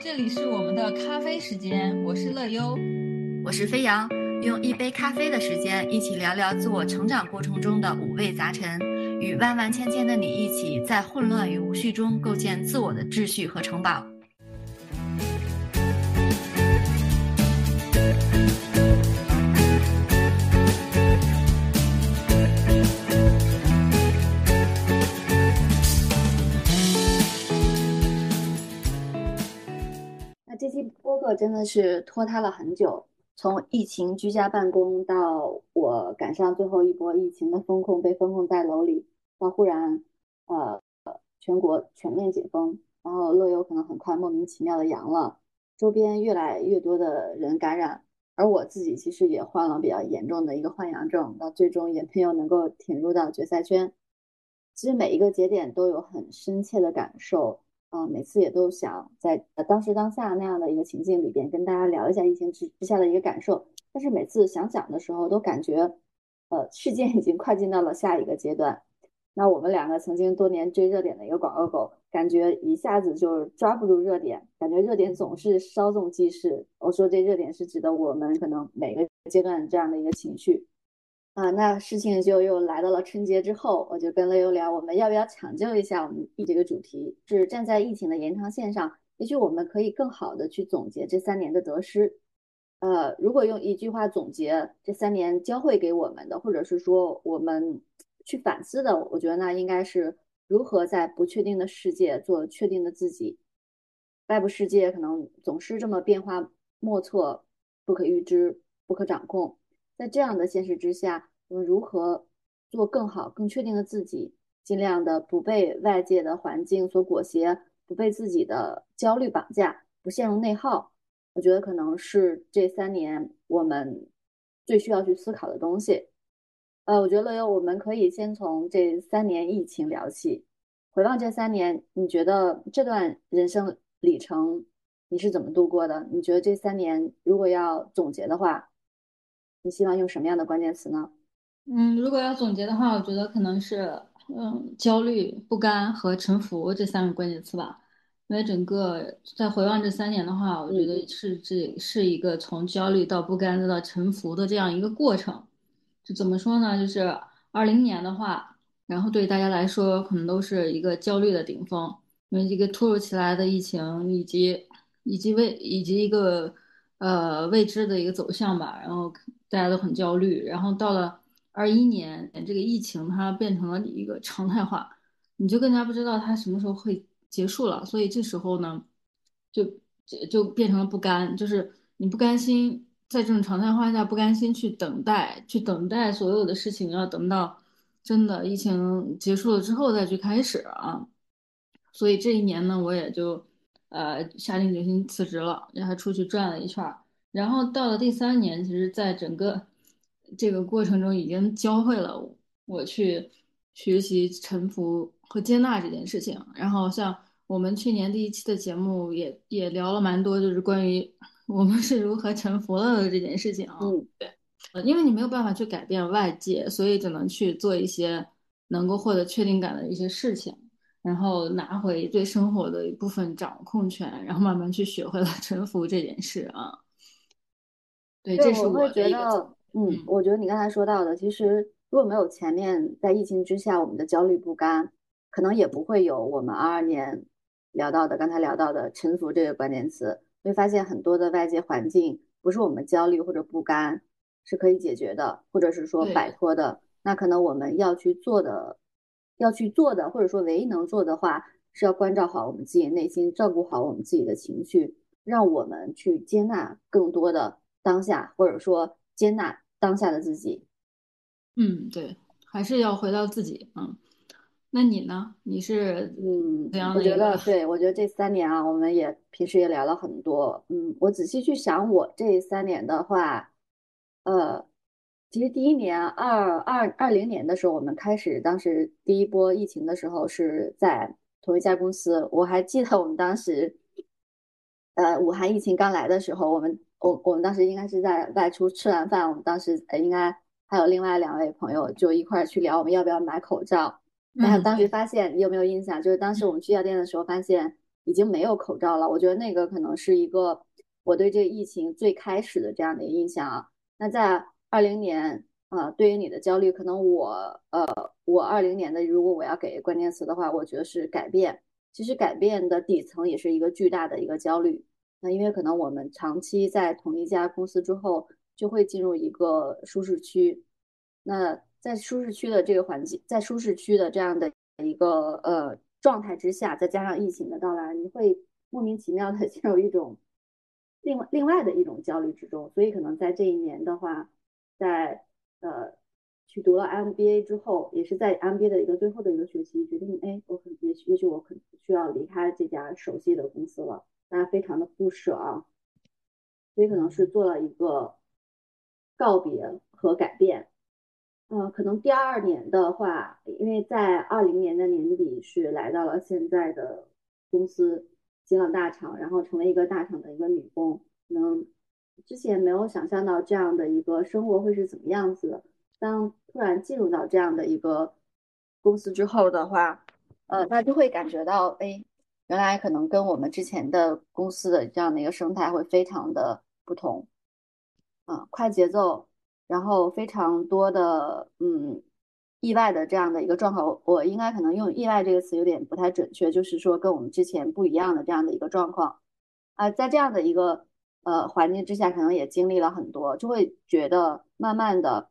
这里是我们的咖啡时间，我是乐优，我是飞扬，用一杯咖啡的时间，一起聊聊自我成长过程中的五味杂陈，与万万千千的你一起，在混乱与无序中构建自我的秩序和城堡。这期播客真的是拖沓了很久，从疫情居家办公到我赶上最后一波疫情的风控，被封控在楼里，到忽然呃全国全面解封，然后乐游可能很快莫名其妙的阳了，周边越来越多的人感染，而我自己其实也患了比较严重的一个患阳症，到最终也没有能够挺入到决赛圈。其实每一个节点都有很深切的感受。啊，每次也都想在当时当下那样的一个情境里边跟大家聊一下疫情之之下的一个感受，但是每次想讲的时候都感觉，呃，事件已经快进到了下一个阶段。那我们两个曾经多年追热点的一个广告狗，感觉一下子就抓不住热点，感觉热点总是稍纵即逝。我说这热点是指的我们可能每个阶段这样的一个情绪。啊，那事情就又来到了春节之后，我就跟乐优聊，我们要不要抢救一下我们这个主题？是站在疫情的延长线上，也许我们可以更好的去总结这三年的得失。呃，如果用一句话总结这三年教会给我们的，或者是说我们去反思的，我觉得那应该是如何在不确定的世界做确定的自己。外部世界可能总是这么变化莫测、不可预知、不可掌控。在这样的现实之下，我们如何做更好、更确定的自己，尽量的不被外界的环境所裹挟，不被自己的焦虑绑架，不陷入内耗？我觉得可能是这三年我们最需要去思考的东西。呃，我觉得乐优，我们可以先从这三年疫情聊起。回望这三年，你觉得这段人生里程你是怎么度过的？你觉得这三年如果要总结的话？你希望用什么样的关键词呢？嗯，如果要总结的话，我觉得可能是嗯焦虑、不甘和臣服这三个关键词吧。因为整个在回望这三年的话，我觉得是这是一个从焦虑到不甘再到臣服的这样一个过程。就怎么说呢？就是二零年的话，然后对大家来说可能都是一个焦虑的顶峰，因为一个突如其来的疫情以及以及为以及一个呃未知的一个走向吧，然后。大家都很焦虑，然后到了二一年，这个疫情它变成了一个常态化，你就更加不知道它什么时候会结束了。所以这时候呢，就就变成了不甘，就是你不甘心在这种常态化下不甘心去等待，去等待所有的事情要等到真的疫情结束了之后再去开始啊。所以这一年呢，我也就呃下定决心辞职了，然后出去转了一圈。然后到了第三年，其实，在整个这个过程中，已经教会了我去学习臣服和接纳这件事情。然后，像我们去年第一期的节目也也聊了蛮多，就是关于我们是如何臣服了的这件事情啊。嗯，对，因为你没有办法去改变外界，所以只能去做一些能够获得确定感的一些事情，然后拿回对生活的一部分掌控权，然后慢慢去学会了臣服这件事啊。对，这是我会觉得，嗯，我觉得你刚才说到的，其实如果没有前面在疫情之下我们的焦虑不甘，可能也不会有我们二二年聊到的刚才聊到的臣服这个关键词。会发现很多的外界环境不是我们焦虑或者不甘是可以解决的，或者是说摆脱的。那可能我们要去做的，要去做的，或者说唯一能做的话，是要关照好我们自己内心，照顾好我们自己的情绪，让我们去接纳更多的。当下，或者说接纳当下的自己，嗯，对，还是要回到自己，嗯，那你呢？你是嗯怎样的？我觉得，对我觉得这三年啊，我们也平时也聊了很多，嗯，我仔细去想，我这三年的话，呃，其实第一年二二二零年的时候，我们开始当时第一波疫情的时候是在同一家公司，我还记得我们当时，呃，武汉疫情刚来的时候，我们。我我们当时应该是在外出吃完饭，我们当时应该还有另外两位朋友就一块儿去聊我们要不要买口罩。然后当时发现你有没有印象？就是当时我们去药店的时候，发现已经没有口罩了。我觉得那个可能是一个我对这个疫情最开始的这样的一个印象啊。那在二零年，呃，对于你的焦虑，可能我，呃，我二零年的如果我要给关键词的话，我觉得是改变。其实改变的底层也是一个巨大的一个焦虑。那因为可能我们长期在同一家公司之后，就会进入一个舒适区。那在舒适区的这个环境，在舒适区的这样的一个呃状态之下，再加上疫情的到来，你会莫名其妙的 进入一种另外另外的一种焦虑之中。所以可能在这一年的话，在呃去读了 MBA 之后，也是在 MBA 的一个最后的一个学期，决定哎，我可也许也许我可能需要离开这家熟悉的公司了。大家非常的不舍啊，所以可能是做了一个告别和改变。呃，可能第二年的话，因为在二零年的年底是来到了现在的公司，进了大厂，然后成为一个大厂的一个女工。能之前没有想象到这样的一个生活会是怎么样子的。当突然进入到这样的一个公司之后的话，呃，那就会感觉到，哎。原来可能跟我们之前的公司的这样的一个生态会非常的不同，嗯，快节奏，然后非常多的嗯意外的这样的一个状况，我应该可能用意外这个词有点不太准确，就是说跟我们之前不一样的这样的一个状况啊，在这样的一个呃环境之下，可能也经历了很多，就会觉得慢慢的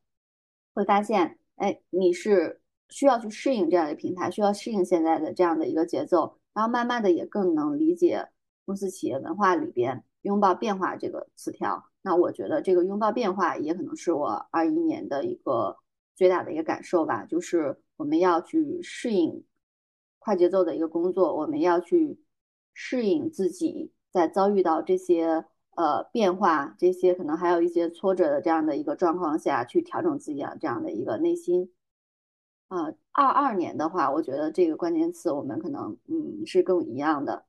会发现，哎，你是需要去适应这样的平台，需要适应现在的这样的一个节奏。然后慢慢的也更能理解公司企业文化里边拥抱变化这个词条。那我觉得这个拥抱变化也可能是我二一年的一个最大的一个感受吧，就是我们要去适应快节奏的一个工作，我们要去适应自己在遭遇到这些呃变化、这些可能还有一些挫折的这样的一个状况下去调整自己的这样的一个内心。啊，二二年的话，我觉得这个关键词我们可能嗯是更一样的，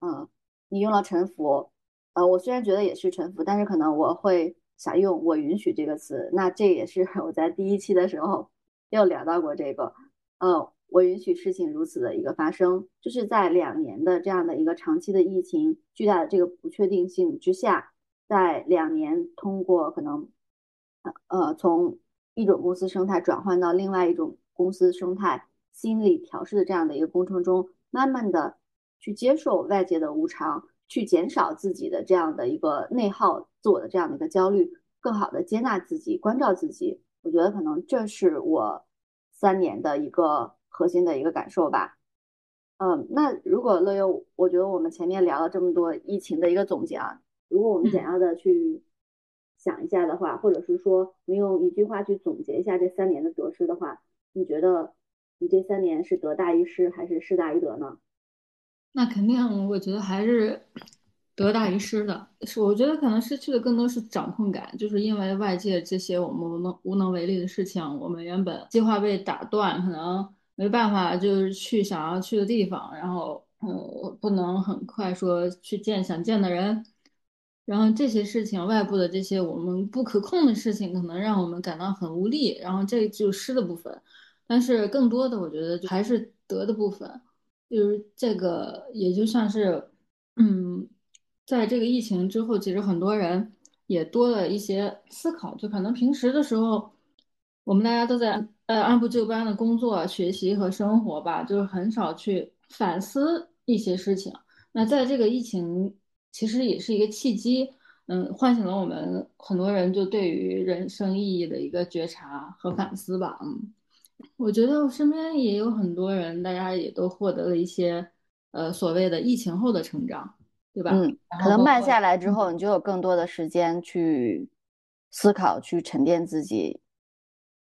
嗯，你用了臣服，呃，我虽然觉得也是臣服，但是可能我会想用我允许这个词，那这也是 我在第一期的时候 又聊到过这个，呃，我允许事情如此的一个发生，就是在两年的这样的一个长期的疫情巨大的这个不确定性之下，在两年通过可能呃从一种公司生态转换到另外一种。公司生态心理调试的这样的一个过程中，慢慢的去接受外界的无常，去减少自己的这样的一个内耗，自我的这样的一个焦虑，更好的接纳自己，关照自己。我觉得可能这是我三年的一个核心的一个感受吧。嗯，那如果乐优，我觉得我们前面聊了这么多疫情的一个总结啊，如果我们简要的去想一下的话，或者是说我们用一句话去总结一下这三年的得失的话。你觉得你这三年是得大于失还是失大于得呢？那肯定，我觉得还是得大于失的。是，我觉得可能失去的更多是掌控感，就是因为外界这些我们无能无能为力的事情，我们原本计划被打断，可能没办法就是去想要去的地方，然后呃不能很快说去见想见的人。然后这些事情，外部的这些我们不可控的事情，可能让我们感到很无力。然后这就失的部分，但是更多的，我觉得还是得的部分，就是这个也就像是，嗯，在这个疫情之后，其实很多人也多了一些思考。就可能平时的时候，我们大家都在呃按部就班的工作、学习和生活吧，就是很少去反思一些事情。那在这个疫情。其实也是一个契机，嗯，唤醒了我们很多人就对于人生意义的一个觉察和反思吧，嗯，我觉得我身边也有很多人，大家也都获得了一些，呃，所谓的疫情后的成长，对吧？嗯，可能慢下来之后，你就有更多的时间去思考，去沉淀自己。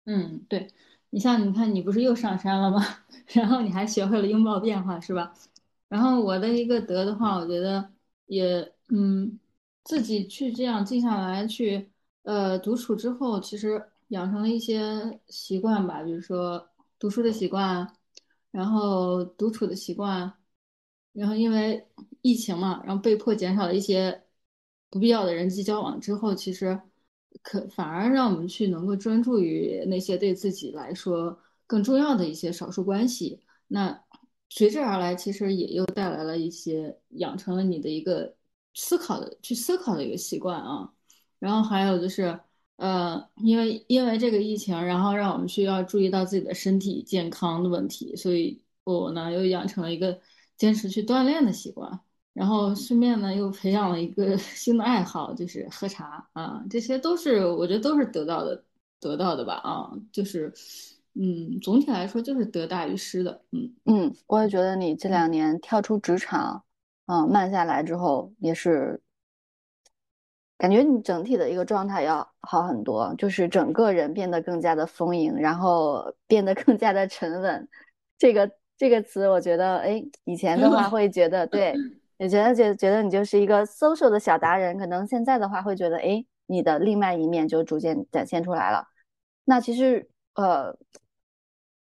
嗯，对，你像你看，你不是又上山了吗？然后你还学会了拥抱变化，是吧？然后我的一个得的话，我觉得。也嗯，自己去这样静下来去呃独处之后，其实养成了一些习惯吧，比如说读书的习惯，然后独处的习惯，然后因为疫情嘛，然后被迫减少了一些不必要的人际交往之后，其实可反而让我们去能够专注于那些对自己来说更重要的一些少数关系。那随之而来，其实也又带来了一些养成了你的一个思考的去思考的一个习惯啊。然后还有就是，呃，因为因为这个疫情，然后让我们需要注意到自己的身体健康的问题，所以我呢又养成了一个坚持去锻炼的习惯。然后顺便呢又培养了一个 新的爱好，就是喝茶啊。这些都是我觉得都是得到的得到的吧啊，就是。嗯，总体来说就是得大于失的。嗯嗯，我也觉得你这两年跳出职场，嗯，慢下来之后，也是感觉你整体的一个状态要好很多，就是整个人变得更加的丰盈，然后变得更加的沉稳。这个这个词，我觉得，哎，以前的话 会觉得，对，也觉得觉觉得你就是一个 social 的小达人，可能现在的话会觉得，哎，你的另外一面就逐渐展现出来了。那其实。呃，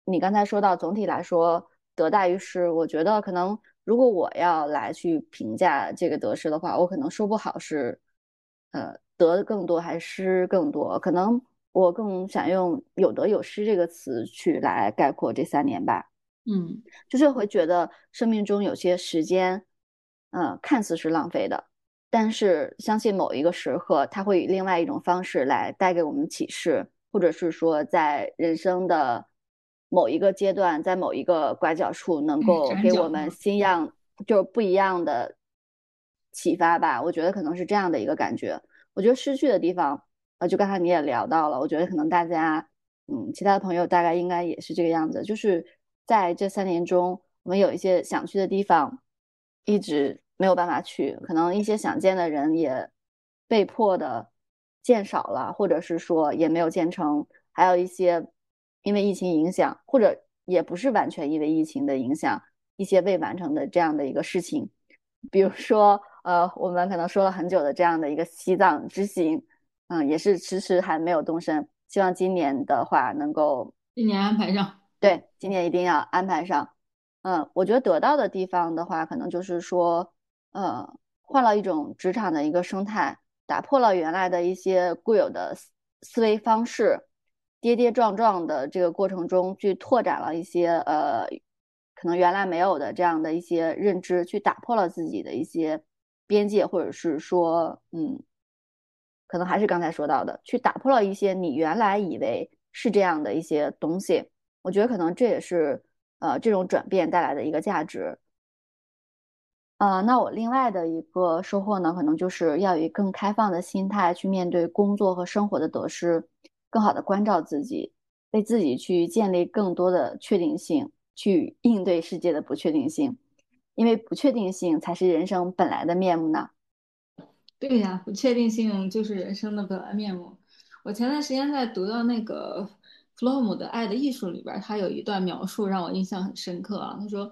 你刚才说到总体来说得大于失，我觉得可能如果我要来去评价这个得失的话，我可能说不好是呃得更多还是失更多，可能我更想用有得有失这个词去来概括这三年吧。嗯，就是会觉得生命中有些时间，嗯，看似是浪费的，但是相信某一个时刻，它会以另外一种方式来带给我们启示。或者是说，在人生的某一个阶段，在某一个拐角处，能够给我们新样，就是不一样的启发吧。我觉得可能是这样的一个感觉。我觉得失去的地方，呃，就刚才你也聊到了，我觉得可能大家，嗯，其他的朋友大概应该也是这个样子。就是在这三年中，我们有一些想去的地方，一直没有办法去，可能一些想见的人也被迫的。见少了，或者是说也没有见成，还有一些因为疫情影响，或者也不是完全因为疫情的影响，一些未完成的这样的一个事情，比如说呃，我们可能说了很久的这样的一个西藏之行，嗯，也是迟迟还没有动身，希望今年的话能够今年安排上，对，今年一定要安排上，嗯，我觉得得到的地方的话，可能就是说，呃，换了一种职场的一个生态。打破了原来的一些固有的思思维方式，跌跌撞撞的这个过程中，去拓展了一些呃，可能原来没有的这样的一些认知，去打破了自己的一些边界，或者是说，嗯，可能还是刚才说到的，去打破了一些你原来以为是这样的一些东西。我觉得可能这也是呃这种转变带来的一个价值。呃，那我另外的一个收获呢，可能就是要以更开放的心态去面对工作和生活的得失，更好的关照自己，为自己去建立更多的确定性，去应对世界的不确定性，因为不确定性才是人生本来的面目呢。对呀，不确定性就是人生的本来面目。我前段时间在读到那个弗洛姆的《爱的艺术》里边，他有一段描述让我印象很深刻啊，他说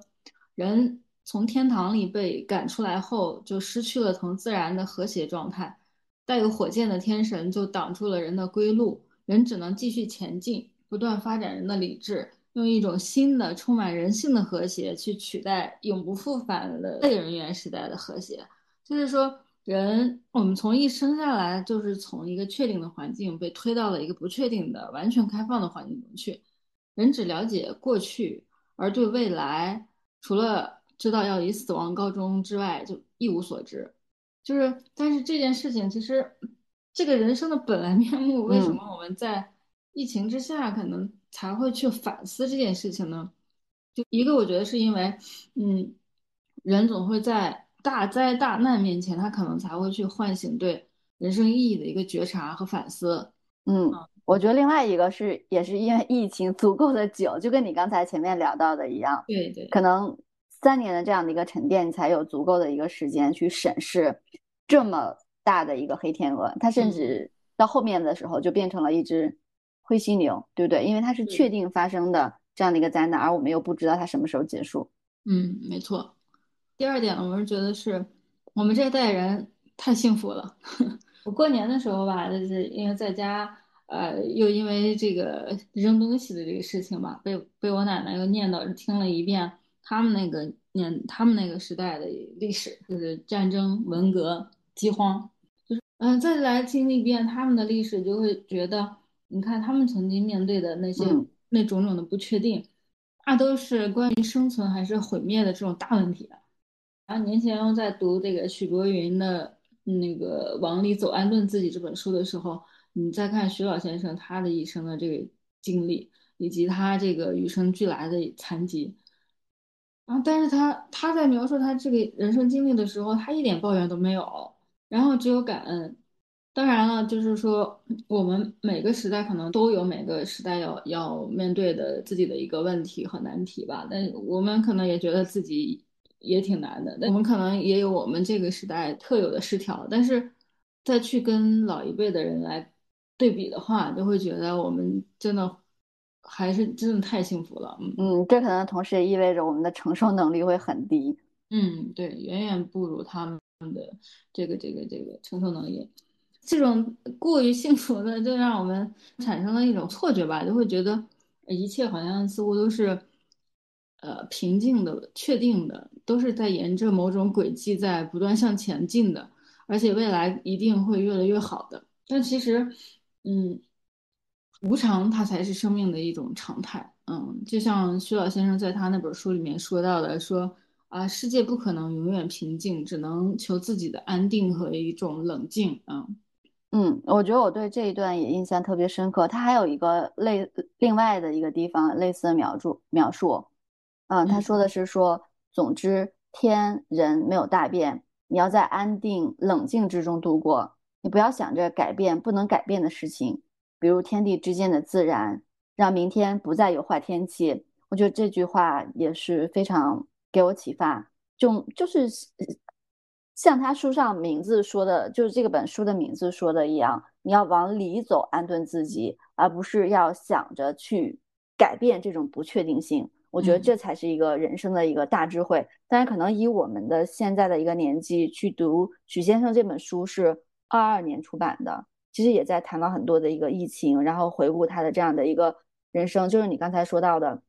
人。从天堂里被赶出来后，就失去了从自然的和谐状态。带有火箭的天神就挡住了人的归路，人只能继续前进，不断发展人的理智，用一种新的、充满人性的和谐去取代永不复返的类人猿时代的和谐。就是说，人我们从一生下来，就是从一个确定的环境被推到了一个不确定的、完全开放的环境中去。人只了解过去，而对未来，除了知道要以死亡告终之外，就一无所知。就是，但是这件事情其实，这个人生的本来面目，为什么我们在疫情之下可能才会去反思这件事情呢？就一个，我觉得是因为，嗯，人总会在大灾大难面前，他可能才会去唤醒对人生意义的一个觉察和反思。嗯，我觉得另外一个是，也是因为疫情足够的久，就跟你刚才前面聊到的一样。对对，可能。三年的这样的一个沉淀，才有足够的一个时间去审视这么大的一个黑天鹅。它甚至到后面的时候就变成了一只灰犀牛，对不对？因为它是确定发生的这样的一个灾难，而我们又不知道它什么时候结束。嗯，没错。第二点，我是觉得是我们这一代人太幸福了。我过年的时候吧，就是因为在家，呃，又因为这个扔东西的这个事情吧，被被我奶奶又念叨听了一遍。他们那个年，他们那个时代的历史，就是战争、文革、饥荒，就是嗯，再来经历一遍他们的历史，就会觉得，你看他们曾经面对的那些那种种的不确定，大都是关于生存还是毁灭的这种大问题。然后年前在读这个许伯云的那个《往里走，安顿自己》这本书的时候，你再看徐老先生他的一生的这个经历，以及他这个与生俱来的残疾。然后，但是他他在描述他这个人生经历的时候，他一点抱怨都没有，然后只有感恩。当然了，就是说我们每个时代可能都有每个时代要要面对的自己的一个问题和难题吧。但我们可能也觉得自己也挺难的，我们可能也有我们这个时代特有的失调。但是再去跟老一辈的人来对比的话，就会觉得我们真的。还是真的太幸福了，嗯嗯，这可能同时也意味着我们的承受能力会很低，嗯，对，远远不如他们的这个这个这个承受能力。这种过于幸福的，就让我们产生了一种错觉吧，就会觉得一切好像似乎都是呃平静的、确定的，都是在沿着某种轨迹在不断向前进的，而且未来一定会越来越好的。但其实，嗯。无常，它才是生命的一种常态。嗯，就像徐老先生在他那本书里面说到的，说啊，世界不可能永远平静，只能求自己的安定和一种冷静。嗯嗯，我觉得我对这一段也印象特别深刻。他还有一个类另外的一个地方类似的描述描述。嗯，他说的是说，总之天人没有大变，你要在安定冷静之中度过，你不要想着改变不能改变的事情。比如天地之间的自然，让明天不再有坏天气。我觉得这句话也是非常给我启发。就就是像他书上名字说的，就是这个本书的名字说的一样，你要往里走，安顿自己，而不是要想着去改变这种不确定性。我觉得这才是一个人生的一个大智慧。但是，可能以我们的现在的一个年纪去读许先生这本书，是二二年出版的。其实也在谈到很多的一个疫情，然后回顾他的这样的一个人生，就是你刚才说到的，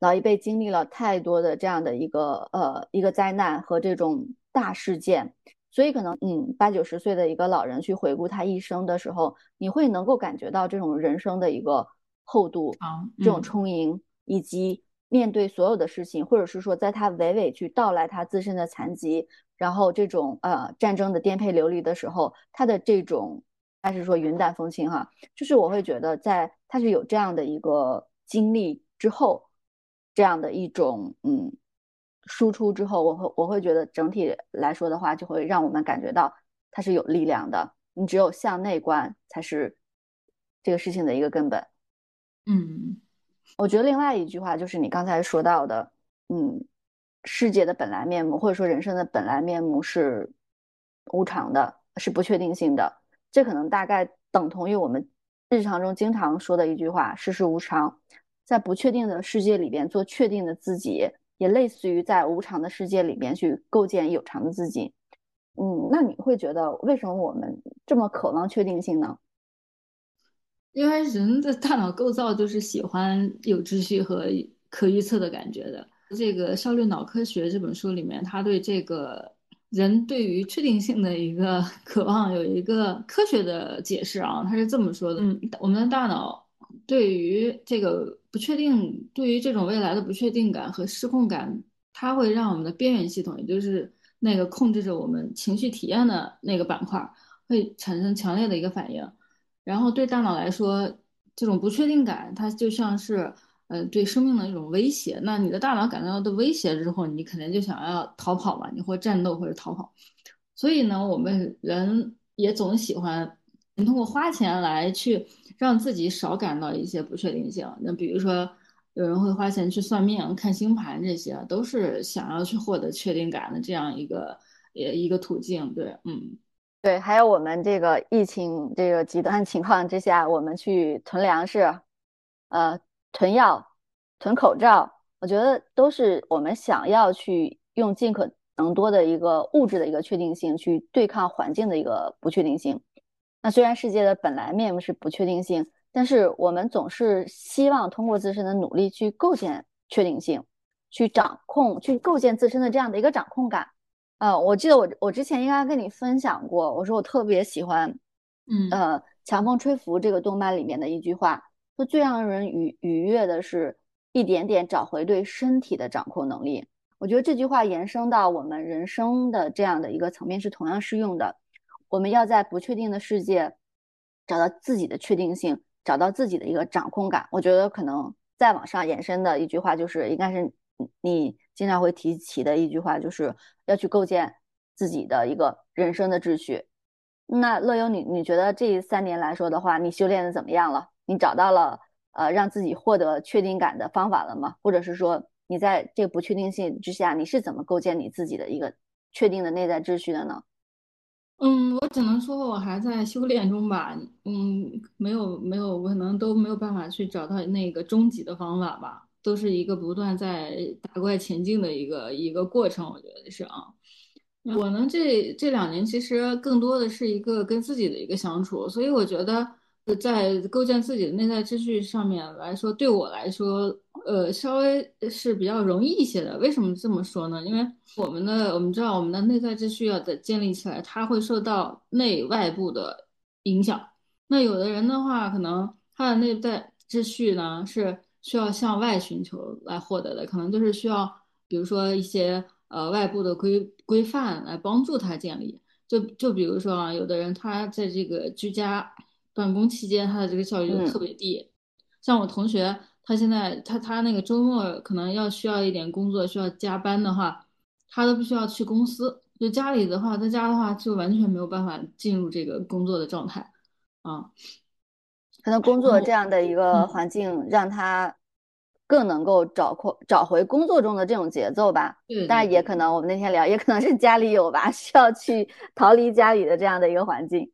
老一辈经历了太多的这样的一个呃一个灾难和这种大事件，所以可能嗯八九十岁的一个老人去回顾他一生的时候，你会能够感觉到这种人生的一个厚度，这种充盈，以及面对所有的事情，或者是说在他娓娓去道来他自身的残疾，然后这种呃战争的颠沛流离的时候，他的这种。还是说云淡风轻哈，就是我会觉得，在他是有这样的一个经历之后，这样的一种嗯输出之后，我会我会觉得整体来说的话，就会让我们感觉到他是有力量的。你只有向内观，才是这个事情的一个根本。嗯，我觉得另外一句话就是你刚才说到的，嗯，世界的本来面目，或者说人生的本来面目是无常的，是不确定性的。这可能大概等同于我们日常中经常说的一句话：“世事无常，在不确定的世界里边做确定的自己，也类似于在无常的世界里边去构建有常的自己。”嗯，那你会觉得为什么我们这么渴望确定性呢？因为人的大脑构造就是喜欢有秩序和可预测的感觉的。这个《效率脑科学》这本书里面，他对这个。人对于确定性的一个 渴望有一个科学的解释啊，他是这么说的：嗯，我们的大脑对于这个不确定，对于这种未来的不确定感和失控感，它会让我们的边缘系统，也就是那个控制着我们情绪体验的那个板块，会产生强烈的一个反应。然后对大脑来说，这种不确定感，它就像是。呃，对生命的一种威胁，那你的大脑感到的威胁之后，你肯定就想要逃跑嘛，你会战斗或者逃跑。所以呢，我们人也总喜欢通过花钱来去让自己少感到一些不确定性。那比如说，有人会花钱去算命、看星盘，这些都是想要去获得确定感的这样一个呃一个途径。对，嗯，对，还有我们这个疫情这个极端情况之下，我们去囤粮食，呃。囤药、囤口罩，我觉得都是我们想要去用尽可能多的一个物质的一个确定性去对抗环境的一个不确定性。那虽然世界的本来面目是不确定性，但是我们总是希望通过自身的努力去构建确定性，去掌控、去构建自身的这样的一个掌控感。呃，我记得我我之前应该跟你分享过，我说我特别喜欢，嗯呃，强风吹拂这个动漫里面的一句话。说最让人愉愉悦的是，一点点找回对身体的掌控能力。我觉得这句话延伸到我们人生的这样的一个层面是同样适用的。我们要在不确定的世界找到自己的确定性，找到自己的一个掌控感。我觉得可能再往上延伸的一句话就是，应该是你经常会提起的一句话，就是要去构建自己的一个人生的秩序。那乐优，你你觉得这三年来说的话，你修炼的怎么样了？你找到了呃让自己获得确定感的方法了吗？或者是说？你在这个不确定性之下，你是怎么构建你自己的一个确定的内在秩序的呢？嗯，我只能说我还在修炼中吧。嗯，没有没有，我可能都没有办法去找到那个终极的方法吧，都是一个不断在打怪前进的一个一个过程。我觉得是啊。我呢，这这两年其实更多的是一个跟自己的一个相处，所以我觉得。在构建自己的内在秩序上面来说，对我来说，呃，稍微是比较容易一些的。为什么这么说呢？因为我们的我们知道，我们的内在秩序要的建立起来，它会受到内外部的影响。那有的人的话，可能他的内在秩序呢是需要向外寻求来获得的，可能就是需要，比如说一些呃外部的规规范来帮助他建立。就就比如说啊，有的人他在这个居家。办公期间，他的这个效率就特别低。像我同学，他现在他他那个周末可能要需要一点工作，需要加班的话，他都不需要去公司。就家里的话，在家的话就完全没有办法进入这个工作的状态啊。可能工作这样的一个环境，让他更能够找回找回工作中的这种节奏吧。但也可能我们那天聊，也可能是家里有吧，需要去逃离家里的这样的一个环境。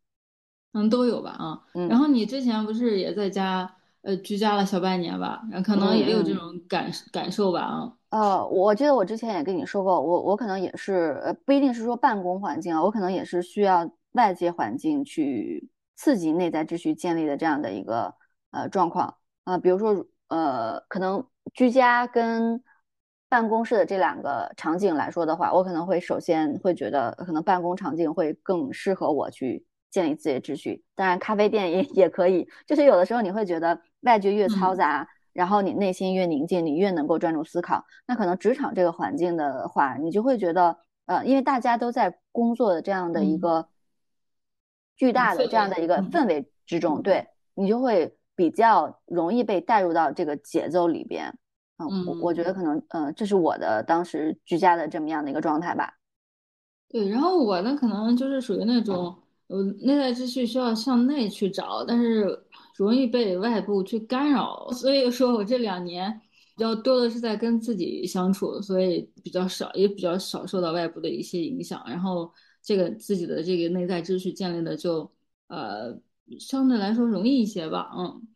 嗯，都有吧啊。然后你之前不是也在家呃居家了小半年吧？然后可能也有这种感感受吧啊。呃，我记得我之前也跟你说过，我我可能也是呃不一定是说办公环境啊，我可能也是需要外界环境去刺激内在秩序建立的这样的一个呃状况啊。比如说呃，可能居家跟办公室的这两个场景来说的话，我可能会首先会觉得可能办公场景会更适合我去。建立自己的秩序，当然咖啡店也也可以。就是有的时候你会觉得外界越嘈杂，然后你内心越宁静，你越能够专注思考。那可能职场这个环境的话，你就会觉得，呃，因为大家都在工作的这样的一个巨大的这样的一个氛围之中，对你就会比较容易被带入到这个节奏里边。嗯，我我觉得可能，嗯，这是我的当时居家的这么样的一个状态吧。对，然后我呢，可能就是属于那种。呃，内在秩序需要向内去找，但是容易被外部去干扰，所以说我这两年比较多的是在跟自己相处，所以比较少，也比较少受到外部的一些影响。然后这个自己的这个内在秩序建立的就呃相对来说容易一些吧，嗯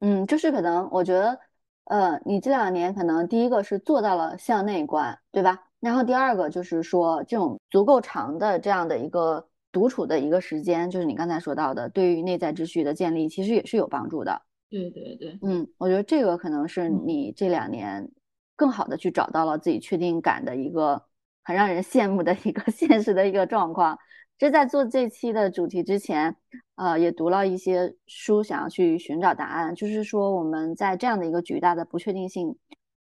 嗯，就是可能我觉得呃你这两年可能第一个是做到了向内观，对吧？然后第二个就是说这种足够长的这样的一个。独处的一个时间，就是你刚才说到的，对于内在秩序的建立，其实也是有帮助的。对对对，嗯，我觉得这个可能是你这两年更好的去找到了自己确定感的一个很让人羡慕的一个 现实的一个状况。这在做这期的主题之前，呃，也读了一些书，想要去寻找答案，就是说我们在这样的一个巨大的不确定性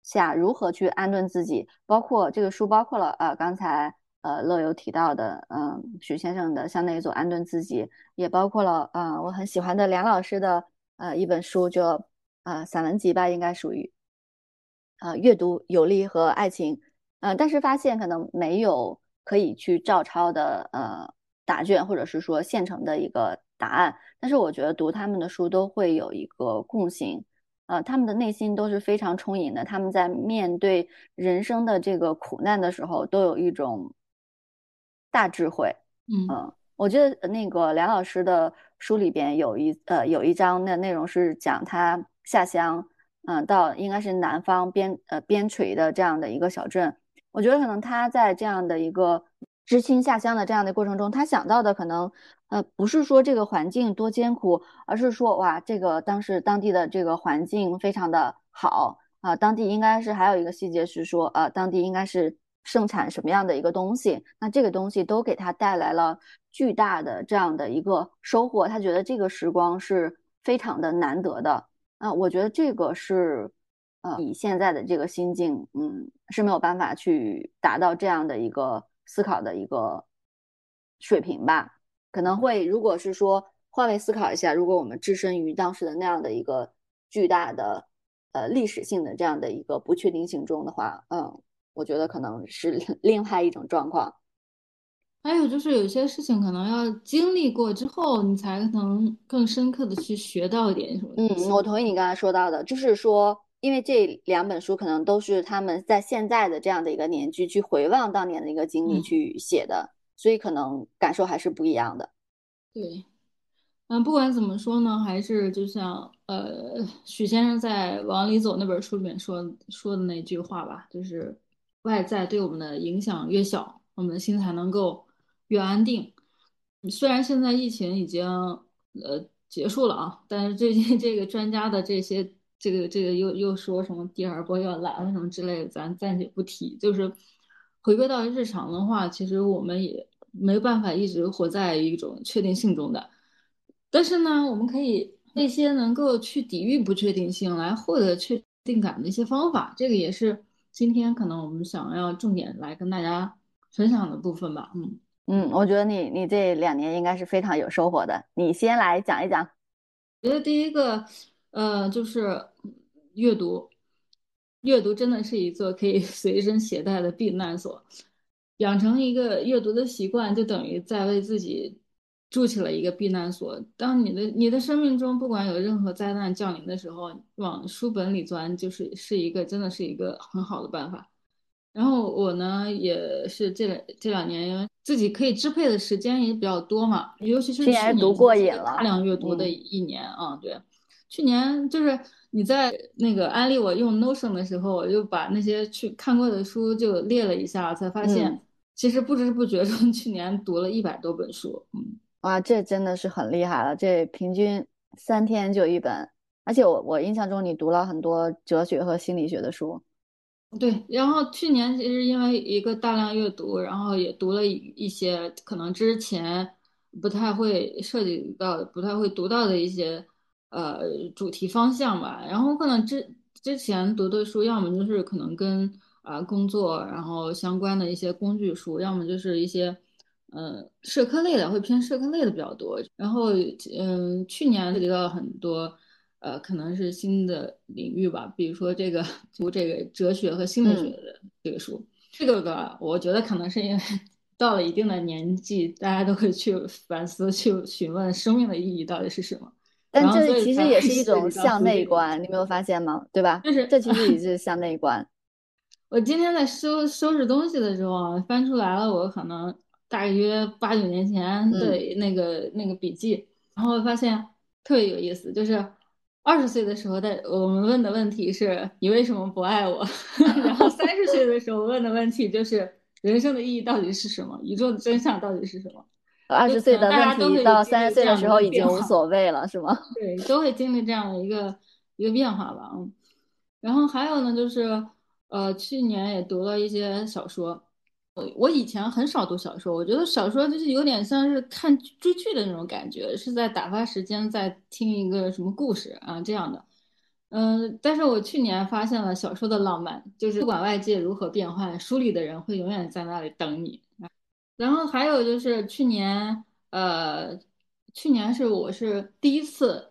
下，如何去安顿自己，包括这个书包括了呃刚才。呃，乐游提到的，嗯，许先生的向内走，安顿自己，也包括了，呃，我很喜欢的梁老师的，呃，一本书，就，呃，散文集吧，应该属于，呃，阅读有利和爱情，呃，但是发现可能没有可以去照抄的，呃，答卷或者是说现成的一个答案，但是我觉得读他们的书都会有一个共性，呃，他们的内心都是非常充盈的，他们在面对人生的这个苦难的时候，都有一种。大智慧，嗯，我觉得那个梁老师的书里边有一呃有一章的内容是讲他下乡，嗯，到应该是南方边呃边陲的这样的一个小镇。我觉得可能他在这样的一个知青下乡的这样的过程中，他想到的可能呃不是说这个环境多艰苦，而是说哇，这个当时当地的这个环境非常的好啊，当地应该是还有一个细节是说呃当地应该是。盛产什么样的一个东西，那这个东西都给他带来了巨大的这样的一个收获，他觉得这个时光是非常的难得的。那，我觉得这个是，呃，以现在的这个心境，嗯，是没有办法去达到这样的一个思考的一个水平吧。可能会，如果是说换位思考一下，如果我们置身于当时的那样的一个巨大的呃历史性的这样的一个不确定性中的话，嗯，我觉得可能是 另外一种状况。还有就是有些事情可能要经历过之后，你才能更深刻的去学到一点什么。嗯，我同意你刚才说到的，就是说，因为这两本书可能都是他们在现在的这样的一个年纪去回望当年的一个经历去写的，所以可能感受还是不一样的。对，嗯，不管怎么说呢，还是就像呃许先生在《往里走》那本书里面说说的那句话吧，就是外在对我们的影响越小，我们的心才能够。越安定，虽然现在疫情已经呃结束了啊，但是最近这个专家的这些这个这个又又说什么第二波要来了什么之类的，咱暂且不提。就是回归到日常的话，其实我们也没办法一直活在一种确定性中的。但是呢，我们可以那些能够去抵御不确定性，来获得确定感的一些方法，这个也是今天可能我们想要重点来跟大家分享的部分吧。嗯。嗯，我觉得你你这两年应该是非常有收获的。你先来讲一讲。我觉得第一个，呃，就是阅读，阅读真的是一座可以 随身携带的避难所。养成一个阅读的习惯，就等于在为自己筑起了一个避难所。当你的你的生命中不管有任何灾难降临的时候，往书本里钻，就是是一个真的是一个很好的办法。然后我呢，也是这两这两年，因为自己可以支配的时间也比较多嘛，尤其是去年读过瘾了，大量阅读的一年啊，对，去年就是你在那个安利我用 Notion 的时候，我就把那些去看过的书就列了一下，才发现其实不知不觉中去年读了一百多本书，嗯，哇，这真的是很厉害了，这平均三天就一本，而且我我印象中你读了很多哲学和心理学的书。对，然后去年其实因为一个大量阅读，然后也读了一些可能之前不太会涉及到、不太会读到的一些呃主题方向吧。然后可能之之前读的书，要么就是可能跟啊工作然后相关的一些工具书，要么就是一些呃社科类的，会偏社科类的比较多。然后嗯，去年涉及到很多。呃，可能是新的领域吧，比如说这个读这个哲学和心理学的这个书，这个的我觉得可能是因为到了一定的年纪，大家都会去反思、去询问生命的意义到底是什么。但这其实也是一种向内观，你没有发现吗？对吧？就是这其实也是向内观。我今天在收收拾东西的时候，翻出来了我可能大约八九年前的那个那个笔记，然后发现特别有意思，就是。二十岁的时候，在我们问的问题是你为什么不爱我？然后三十岁的时候问的问题就是人生的意义到底是什么？宇宙的真相到底是什么？二十岁的问题到三十岁的时候已经无所谓了，是吗？对，都会经历这样的一个一个变化吧。嗯，然后还有呢，就是呃，去年也读了一些小说。我我以前很少读小说，我觉得小说就是有点像是看追剧的那种感觉，是在打发时间，在听一个什么故事啊这样的。嗯，但是我去年发现了小说的浪漫，就是不管外界如何变换，书里的人会永远在那里等你。然后还有就是去年，呃，去年是我是第一次。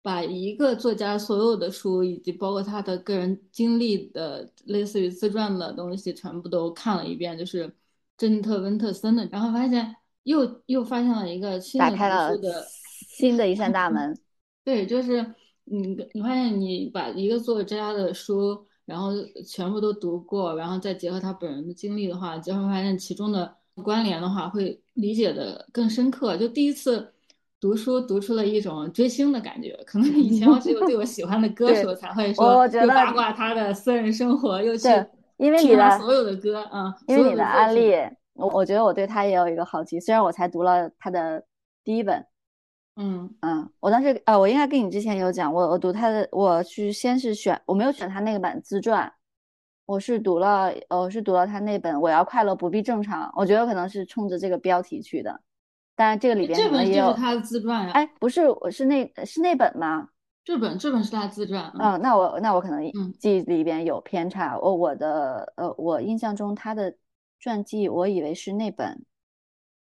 把一个作家所有的书，以及包括他的个人经历的类似于自传的东西，全部都看了一遍，就是珍妮特温特森的，然后发现又又发现了一个新的读书的新的一扇大门。对，就是你你发现你把一个作家的书，然后全部都读过，然后再结合他本人的经历的话，就会发现其中的关联的话，会理解的更深刻。就第一次。读书读出了一种追星的感觉，可能以前我只有对我喜欢的歌手才会说，又八卦他的私人生活，又去因为你的所有的歌啊，因为你的案例，我我觉得我对他也有一个好奇，虽然我才读了他的第一本，嗯嗯，我当时呃，我应该跟你之前有讲，我我读他的，我去先是选，我没有选他那个版自传，我是读了，我是读了他那本我要快乐不必正常，我觉得可能是冲着这个标题去的。当然，这个里边这本就是他的自传呀。哎，不是，我是那是那本吗？这本这本是他自传。嗯，那我那我可能嗯记忆里边有偏差。我我的呃，我印象中他的传记，我以为是那本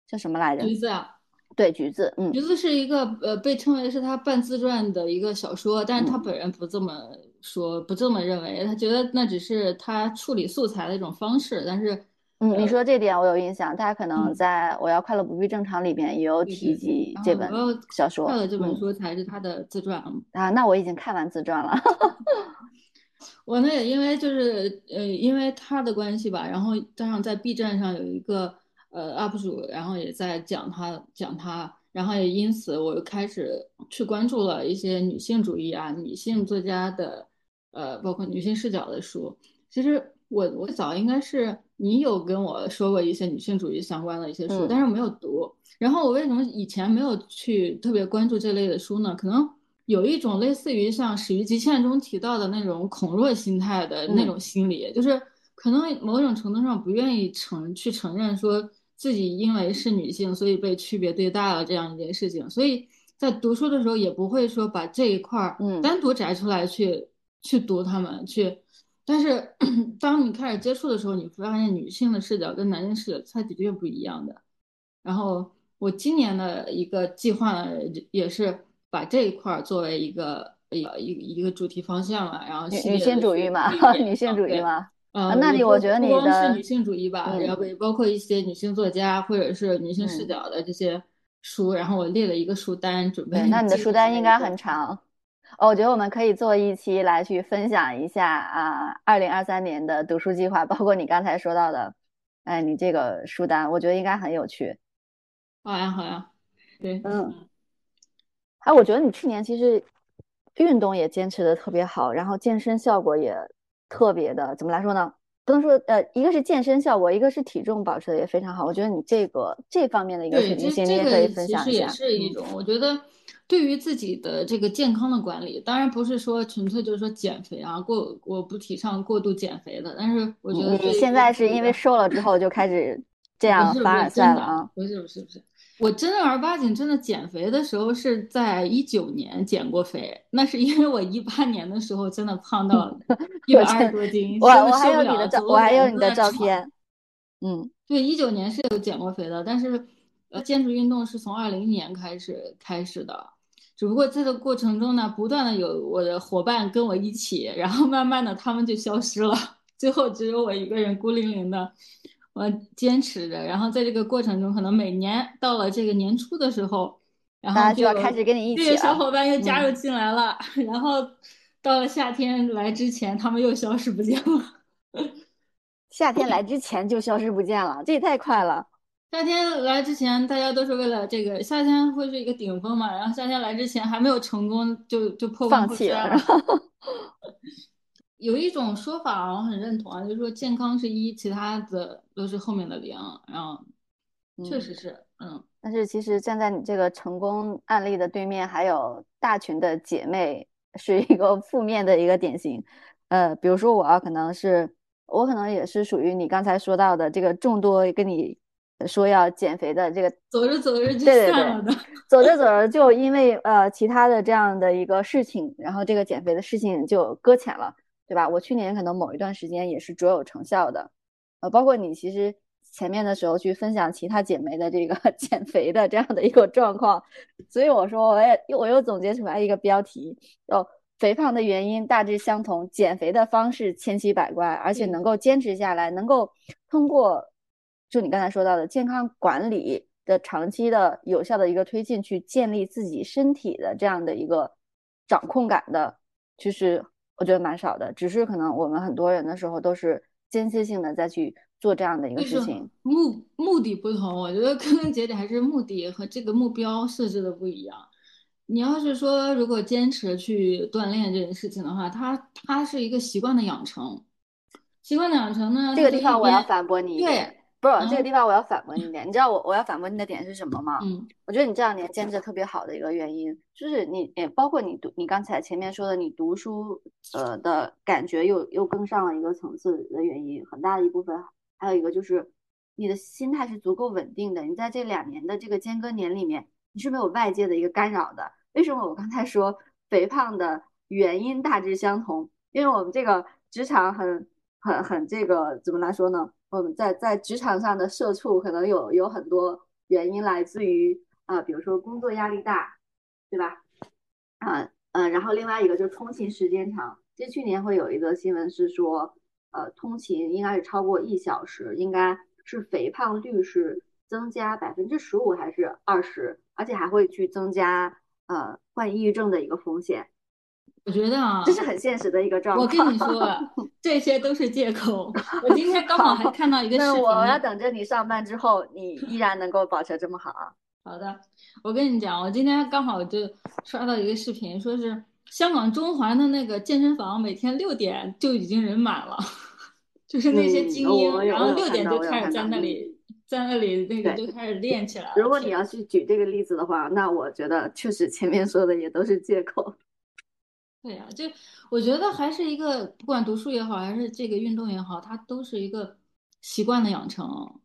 叫什么来着？橘子啊，对，橘子。嗯橘子是一个呃被称为是他半自传的一个小说，但是他嗯本人不这么说，不这么认为，他觉得那只是他处理素材的一种方式，但是嗯，你呃说这点我有印象，大家可能嗯在《我要快乐不必正常》里边也有提及这本小说。快乐这本嗯书才是他的自传。啊，那我已经看完自传了。我呢也因为就是呃因为他的关系吧，然后加上在 B 站上有一个呃 UP 主，然后也在讲他讲他，然后也因此我又开始去关注了一些女性主义啊、女性作家的呃包括女性视角的书。其实我我早应该是你有跟我说过一些女性主义相关的一些书，嗯但是没有读。然后我为什么以前没有去特别关注这类的书呢？可能有一种类似于像《始于极限》中提到的那种恐弱心态的那嗯种心理，就是可能某种程度上不愿意承去承认说自己因为是女性，所以被区别对待了这样一件事情，所以在读书的时候也不会说把这一块儿嗯单独摘出来去去读他们去。但是 当你开始接触的时候，你会发现女性的视角跟男性视角它的确不一样的。然后我今年的一个计划呢，也是把这一块儿作为一个一个一个一个主题方向了，然后女性主义嘛，女性主义对嘛。呃，啊那也不你我觉得你不光是的女性主义吧，嗯然后也包括一些女性作家或者是女性视嗯角的这些书，然后我列了一个书单，准备对，那你的记书单应该很长。哦，我觉得我们可以做一期来去分享一下啊，二零二三年的读书计划，包括你刚才说到的，哎，你这个书单，我觉得应该很有趣。好呀好呀，对，嗯，哎，我觉得你去年其实运动也坚持的特别好，然后健身效果也特别的，怎么来说呢？不能说呃，一个是健身效果，一个是体重保持的也非常好。我觉得你这个这方面的一个肯定性，你也可以分享一下。嗯是一种，我觉得对于自己的这个健康的管理，当然不是说纯粹就是说减肥啊，过我不提倡过度减肥的，但是我觉得你现在是因为瘦了之后就开始这样凡尔赛了啊？不是不是不是，我真正儿八经真的减肥的时候是在一九年减过肥，那是因为我一八年的时候真的胖到 一百二十多斤，我我还有你的照，我还有你的。照片。嗯，对，一九年是有减过肥的，但是呃，坚持运动是从二零年开始开始的，只不过这个过程中呢，不断的有我的伙伴跟我一起，然后慢慢的他们就消失了，最后只有我一个人孤零零的，我坚持着，然后在这个过程中，可能每年到了这个年初的时候，然后就要开始跟你一这起这。个小伙伴又加入嗯，进来了，然后到了夏天来之前，他们又消失不见了。夏天来之前就消失不见了，这也太快了。夏天来之前，大家都是为了这个夏天会是一个顶峰嘛，然后夏天来之前还没有成功，就就破罐放弃了，破摔了。有一种说法，我很认同啊，就是说健康是一，其他的都是后面的零。然后确嗯，实是，嗯，但是其实站在你这个成功案例的对面，还有大群的姐妹，是一个负面的一个典型。呃，比如说我啊可能是我可能也是属于你刚才说到的这个众多跟你说要减肥的这个，走着走着就对了的。走着走着就因为呃其他的这样的一个事情，然后这个减肥的事情就搁浅了，对吧？我去年可能某一段时间也是卓有成效的，呃，包括你其实前面的时候去分享其他姐妹的这个 减肥的这样的一个状况，所以我说我也我又总结出来一个标题，叫肥胖的原因大致相同，减肥的方式千奇百怪，而且能够坚持下来，能够通过就你刚才说到的健康管理的长期的有效的一个推进，去建立自己身体的这样的一个掌控感的，其实我觉得蛮少的。只是可能我们很多人的时候都是间歇性的再去做这样的一个事情。目目的不同，我觉得根根结底还是目的和这个目标设置的不一样。你要是说如果坚持去锻炼这件事情的话，它它是一个习惯的养成，习惯的养成呢，这个地方我要反驳你一对，点，不是这个嗯地方我要反驳你一点。你知道我我要反驳你的点是什么吗？嗯我觉得你这两年坚持特别好的一个原因，就是你也包括你读你刚才前面说的，你读书呃的感觉又又更上了一个层次的原因，很大的一部分还有一个就是你的心态是足够稳定的。你在这两年的这个间隔年里面，你是没有外界的一个干扰的。为什么我刚才说肥胖的原因大致相同，因为我们这个职场很很很这个怎么来说呢？我们在在职场上的社畜可能有有很多原因来自于啊，比如说工作压力大，对吧？啊嗯，然后另外一个就是通勤时间长。其实去年会有一个新闻是说，呃，通勤应该是超过一小时，应该是肥胖率是增加百分之十五还是二十，而且还会去增加呃患抑郁症的一个风险。我觉得啊，这是很现实的一个状况。我跟你说，这些都是借口。我今天刚好还看到一个视频。我要等着你上班之后，你依然能够保持这么好。好的，我跟你讲，我今天刚好就刷到一个视频，说是香港中环的那个健身房，每天六点就已经人满了，就是那些精英，然后六点就开始在那里，在那里那个就开始练起来了。如果你要去举这个例子的话，那我觉得确实前面说的也都是借口。对呀，就我觉得还是一个，不管读书也好，还是这个运动也好，它都是一个习惯的养成。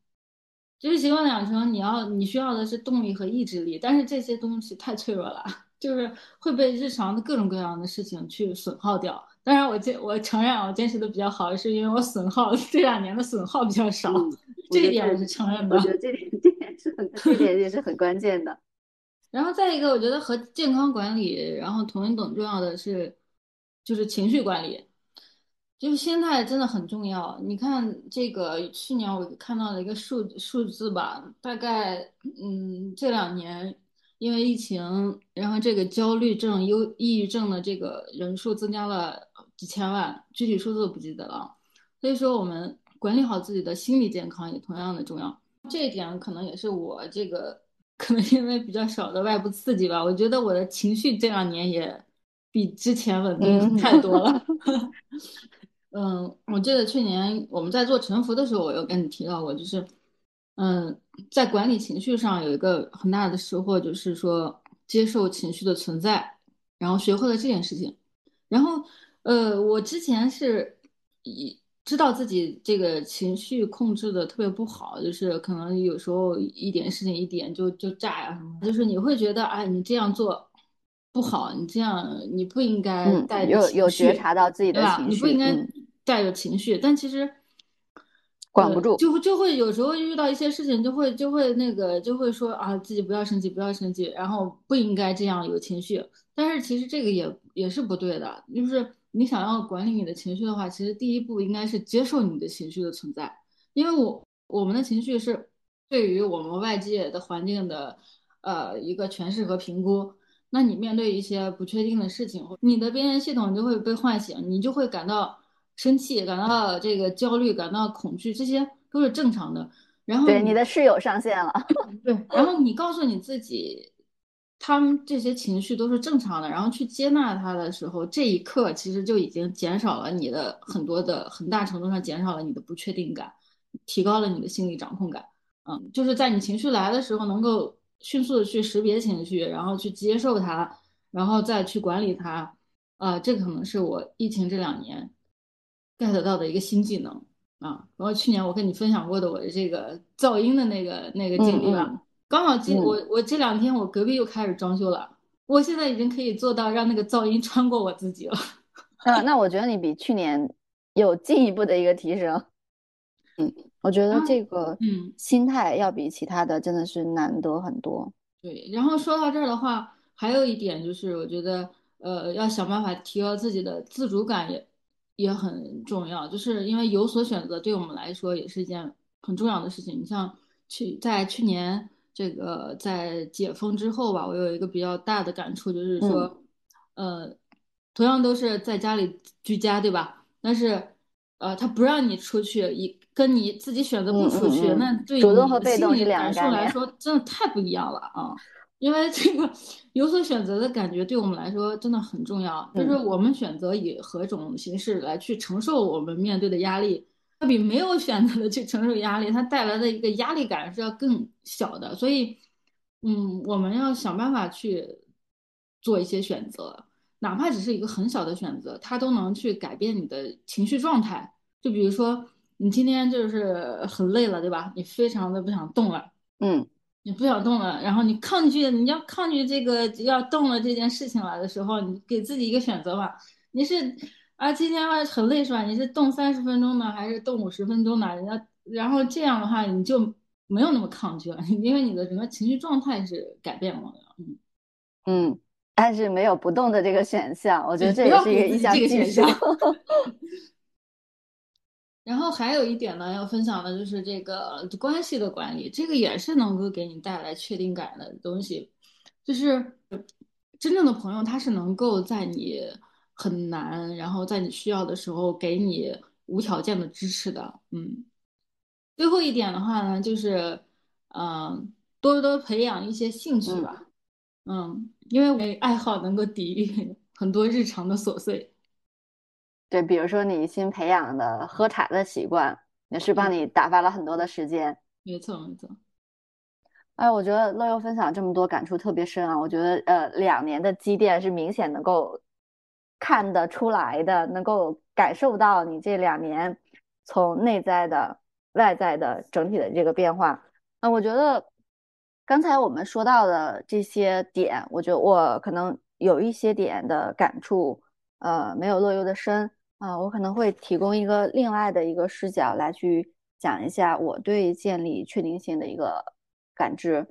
就是习惯的养成，你要你需要的是动力和意志力，但是这些东西太脆弱了，就是会被日常的各种各样的事情去损耗掉。当然，我坚我承认我坚持的比较好，是因为我损耗这两年的损耗比较少，这一点我是承认的。我觉得这点这点是很这点也是很关键的。然后再一个，我觉得和健康管理，然后同等重要的是，就是情绪管理，就是心态真的很重要。你看这个去年我看到了一个数数字吧，大概嗯这两年因为疫情，然后这个焦虑症、忧抑郁症的这个人数增加了几千万，具体数字不记得了。所以说我们管理好自己的心理健康也同样的重要。这一点可能也是我这个。可能因为比较少的外部刺激吧，我觉得我的情绪这两年也比之前稳定太多了。嗯，我记得去年我们在做沉浮的时候，我有跟你提到过，就是嗯，在管理情绪上有一个很大的收获，就是说接受情绪的存在，然后学会了这件事情。然后呃，我之前是以。知道自己这个情绪控制的特别不好，就是可能有时候一点事情一点就就炸呀什么，就是你会觉得哎，你这样做不好，你这样你不应该带着情绪，有有觉察到自己的情？绪，你不应该带着情绪，但其实管不住，就会就会有时候遇到一些事情，就会就会那个就会说啊，自己不要生气，不要生气，然后不应该这样有情绪，但是其实这个也也是不对的，就是。你想要管理你的情绪的话，其实第一步应该是接受你的情绪的存在，因为我我们的情绪是对于我们外界的环境的呃一个诠释和评估。那你面对一些不确定的事情，你的边缘系统就会被唤醒，你就会感到生气，感到这个焦虑，感到恐惧，这些都是正常的。然后对你的室友上线了，对，然后你告诉你自己。他们这些情绪都是正常的，然后去接纳他的时候，这一刻其实就已经减少了你的很多的很大程度上减少了你的不确定感，提高了你的心理掌控感。嗯，就是在你情绪来的时候，能够迅速的去识别情绪，然后去接受它，然后再去管理它。啊，这可能是我疫情这两年 get 到的一个新技能啊。然后去年我跟你分享过的我的这个噪音的那个那个经历吧。刚好今我我这两天我隔壁又开始装修了，我现在已经可以做到让那个噪音穿过我自己了。啊，那我觉得你比去年有进一步的一个提升。嗯，我觉得这个嗯心态要比其他的真的是难得很多。对，然后说到这儿的话，还有一点就是，我觉得呃要想办法提高自己的自主感也也很重要，就是因为有所选择对我们来说也是一件很重要的事情。你像去在去年。这个在解封之后吧，我有一个比较大的感触，就是说，呃，同样都是在家里居家，对吧？但是，呃，他不让你出去，一跟你自己选择不出去，那对你心理感受来说，真的太不一样了啊！因为这个有所选择的感觉，对我们来说真的很重要，就是我们选择以何种形式来去承受我们面对的压力。它比没有选择的去承受压力，它带来的一个压力感是要更小的。所以，嗯，我们要想办法去做一些选择，哪怕只是一个很小的选择，它都能去改变你的情绪状态。就比如说，你今天就是很累了，对吧？你非常的不想动了，嗯，你不想动了，然后你抗拒，你要抗拒这个要动了这件事情来的时候，你给自己一个选择吧。你是啊，今天很累是吧？你是动三十分钟呢，还是动五十分钟呢？人家，然后这样的话，你就没有那么抗拒了，因为你的整个情绪状态是改变了的。嗯嗯，但是没有不动的这个选项，我觉得这也是一个一项技术。然后还有一点呢，要分享的就是这个关系的管理，这个也是能够给你带来确定感的东西。就是真正的朋友，他是能够在你很难，然后在你需要的时候给你无条件的支持的。嗯，最后一点的话呢，就是嗯，多多培养一些兴趣吧。嗯，因为爱好能够抵御很多日常的琐碎。对，比如说你新培养的喝茶的习惯，也是帮你打发了很多的时间。没错，没错。哎，我觉得乐悠分享这么多，感触特别深啊。我觉得，呃，两年的积淀是明显能够看得出来的，能够感受到你这两年从内在的、外在的整体的这个变化。那我觉得刚才我们说到的这些点，我觉得我可能有一些点的感触，呃，没有乐优的深。啊，我可能会提供一个另外的一个视角来去讲一下我对建立确定性的一个感知。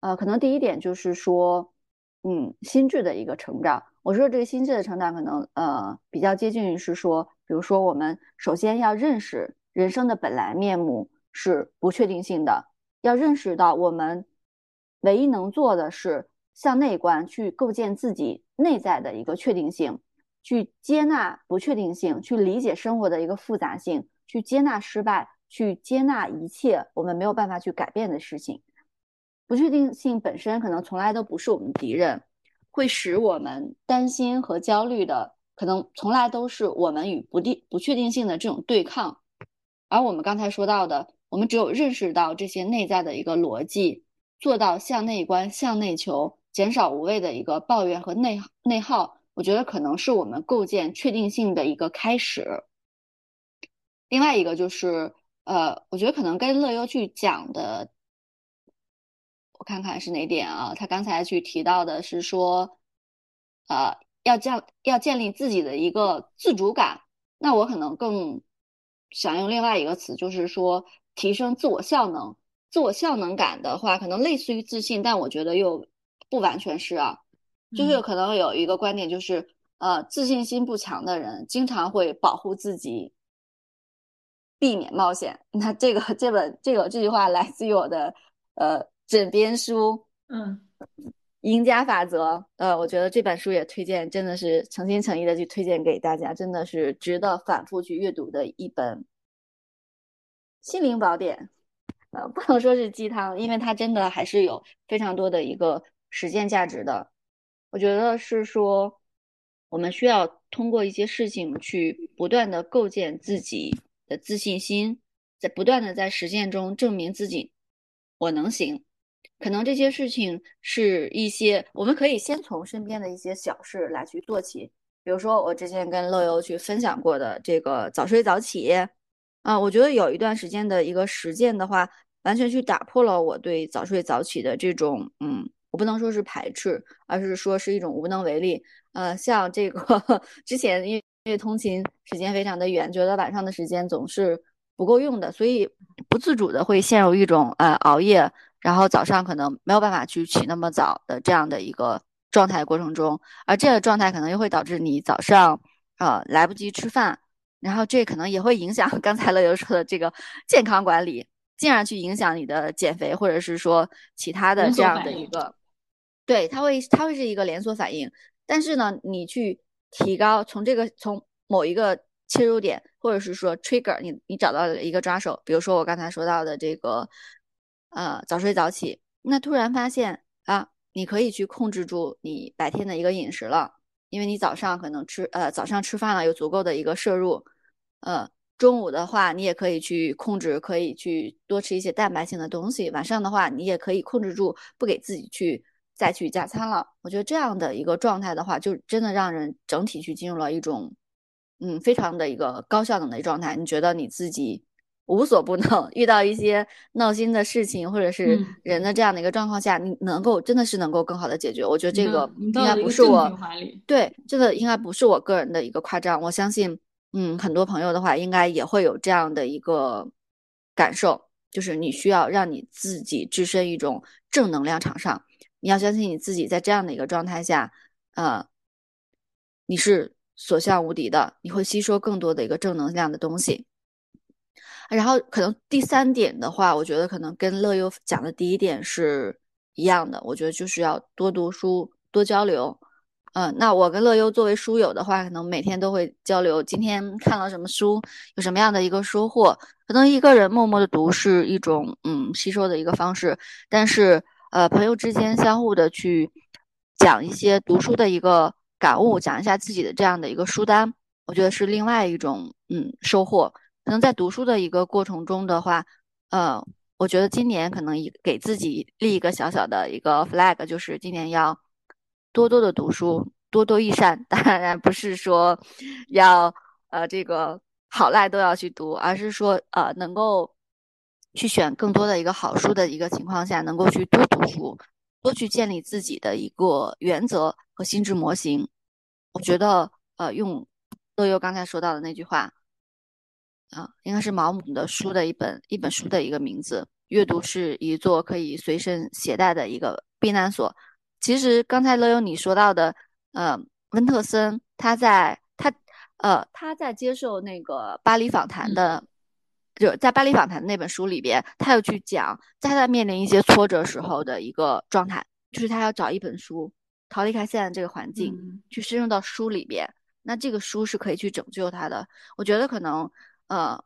呃，可能第一点就是说，嗯，心智的一个成长。我说这个心智的成长，可能呃比较接近于是说，比如说我们首先要认识人生的本来面目是不确定性的，要认识到我们唯一能做的是向内观，去构建自己内在的一个确定性。去接纳不确定性，去理解生活的一个复杂性，去接纳失败，去接纳一切我们没有办法去改变的事情。不确定性本身可能从来都不是我们敌人，会使我们担心和焦虑的，可能从来都是我们与不定不确定性的这种对抗。而我们刚才说到的，我们只有认识到这些内在的一个逻辑，做到向内观、向内求，减少无谓的一个抱怨和内内耗。我觉得可能是我们构建确定性的一个开始。另外一个就是，呃，我觉得可能跟乐优去讲的，我看看是哪点啊？他刚才去提到的是说，呃，要建要建立自己的一个自主感。那我可能更想用另外一个词，就是说提升自我效能。自我效能感的话，可能类似于自信，但我觉得又不完全是啊。就是可能有一个观点，就是呃，自信心不强的人经常会保护自己，避免冒险。那这个这本这个这句话来自于我的呃枕边书，嗯，赢家法则。呃，我觉得这本书也推荐，真的是诚心诚意的去推荐给大家，真的是值得反复去阅读的一本心灵宝典。呃，不能说是鸡汤，因为它真的还是有非常多的一个实践价值的。我觉得是说，我们需要通过一些事情去不断的构建自己的自信心，在不断的在实践中证明自己我能行。可能这些事情是一些我们可以先从身边的一些小事来去做起，比如说我之前跟乐游去分享过的这个早睡早起啊，我觉得有一段时间的一个实践的话，完全去打破了我对早睡早起的这种嗯。我不能说是排斥，而是说是一种无能为力。呃，像这个 之前因为通勤时间非常的远，觉得晚上的时间总是不够用的，所以不自主的会陷入一种呃熬夜，然后早上可能没有办法去起那么早的这样的一个状态过程中，而这个状态可能又会导致你早上呃来不及吃饭，然后这可能也会影响 刚才乐游说的这个健康管理，进而去影响你的减肥或者是说其他的这样的一个。对，它会它会是一个连锁反应，但是呢，你去提高从这个从某一个切入点，或者是说 trigger，你你找到了一个抓手，比如说我刚才说到的这个，呃，早睡早起，那突然发现啊，你可以去控制住你白天的一个饮食了，因为你早上可能吃呃早上吃饭了，有足够的一个摄入，呃，中午的话你也可以去控制，可以去多吃一些蛋白性的东西，晚上的话你也可以控制住不给自己去。再去加餐了，我觉得这样的一个状态的话，就真的让人整体去进入了一种，嗯，非常的一个高效能的状态。你觉得你自己无所不能，遇到一些闹心的事情或者是人的这样的一个状况下，你能够真的是能够更好的解决。我觉得这个应该不是我对这个应该不是我个人的一个夸张。我相信，嗯，很多朋友的话应该也会有这样的一个感受，就是你需要让你自己置身一种正能量场上，你要相信你自己在这样的一个状态下，呃，你是。所向无敌的，你会吸收更多的一个正能量的东西。然后可能第三点的话，我觉得可能跟乐优讲的第一点是一样的。我觉得就是要多读书，多交流。嗯，那我跟乐优作为书友的话，可能每天都会交流，今天看了什么书，有什么样的一个收获。可能一个人默默的读是一种嗯吸收的一个方式，但是呃朋友之间相互的去讲一些读书的一个。感悟，讲一下自己的这样的一个书单，我觉得是另外一种嗯收获。可能在读书的一个过程中的话，呃，我觉得今年可能一给自己立一个小小的一个 flag，就是今年要多多的读书，多多益善。当然不是说要呃这个好赖都要去读，而是说呃能够去选更多的一个好书的一个情况下，能够去多读书。多去建立自己的一个原则和心智模型，我觉得，呃，用乐优刚才说到的那句话，啊，应该是毛姆的书的一本一本书的一个名字。阅读是一座可以随身携带的一个避难所。其实刚才乐优你说到的，呃，温特森他在他，呃，他在接受那个巴黎访谈的。就在巴黎访谈那本书里边，他又去讲，在他面临一些挫折时候的一个状态，就是他要找一本书，逃离开现在这个环境，去深入到书里边。那这个书是可以去拯救他的。我觉得可能，呃，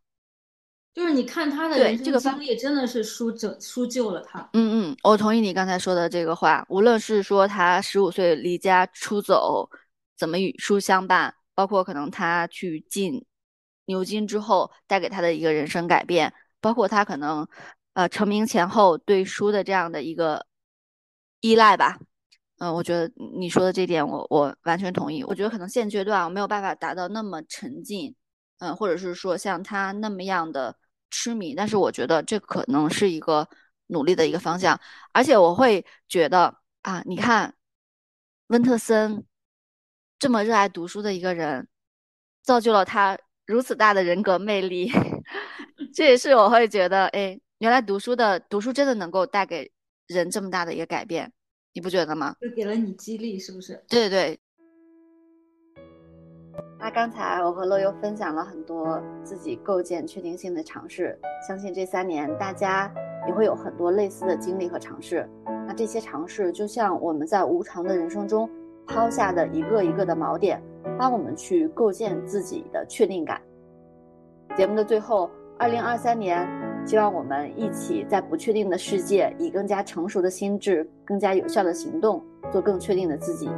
就是你看他的人生经历，真的是书拯书救了他。嗯嗯，我同意你刚才说的这个话。无论是说他十五岁离家出走，怎么与书相伴，包括可能他去进。牛津之后带给他的一个人生改变，包括他可能，呃，成名前后对书的这样的一个依赖吧。嗯，我觉得你说的这点，我我完全同意。我觉得可能现阶段我没有办法达到那么沉浸，嗯，或者是说像他那么样的痴迷，但是我觉得这可能是一个努力的一个方向。而且我会觉得啊，你看温特森这么热爱读书的一个人，造就了他。如此大的人格魅力，这也是我会觉得，哎，原来读书的读书真的能够带给人这么大的一个改变，你不觉得吗？就给了你激励，是不是？对对对。那刚才我和乐优分享了很多自己构建确定性的尝试，相信这三年大家也会有很多类似的经历和尝试。那这些尝试就像我们在无常的人生中抛下的一个一个的锚点。帮我们去构建自己的确定感。节目的最后，二零二三年，希望我们一起在不确定的世界，以更加成熟的心智、更加有效的行动，做更确定的自己。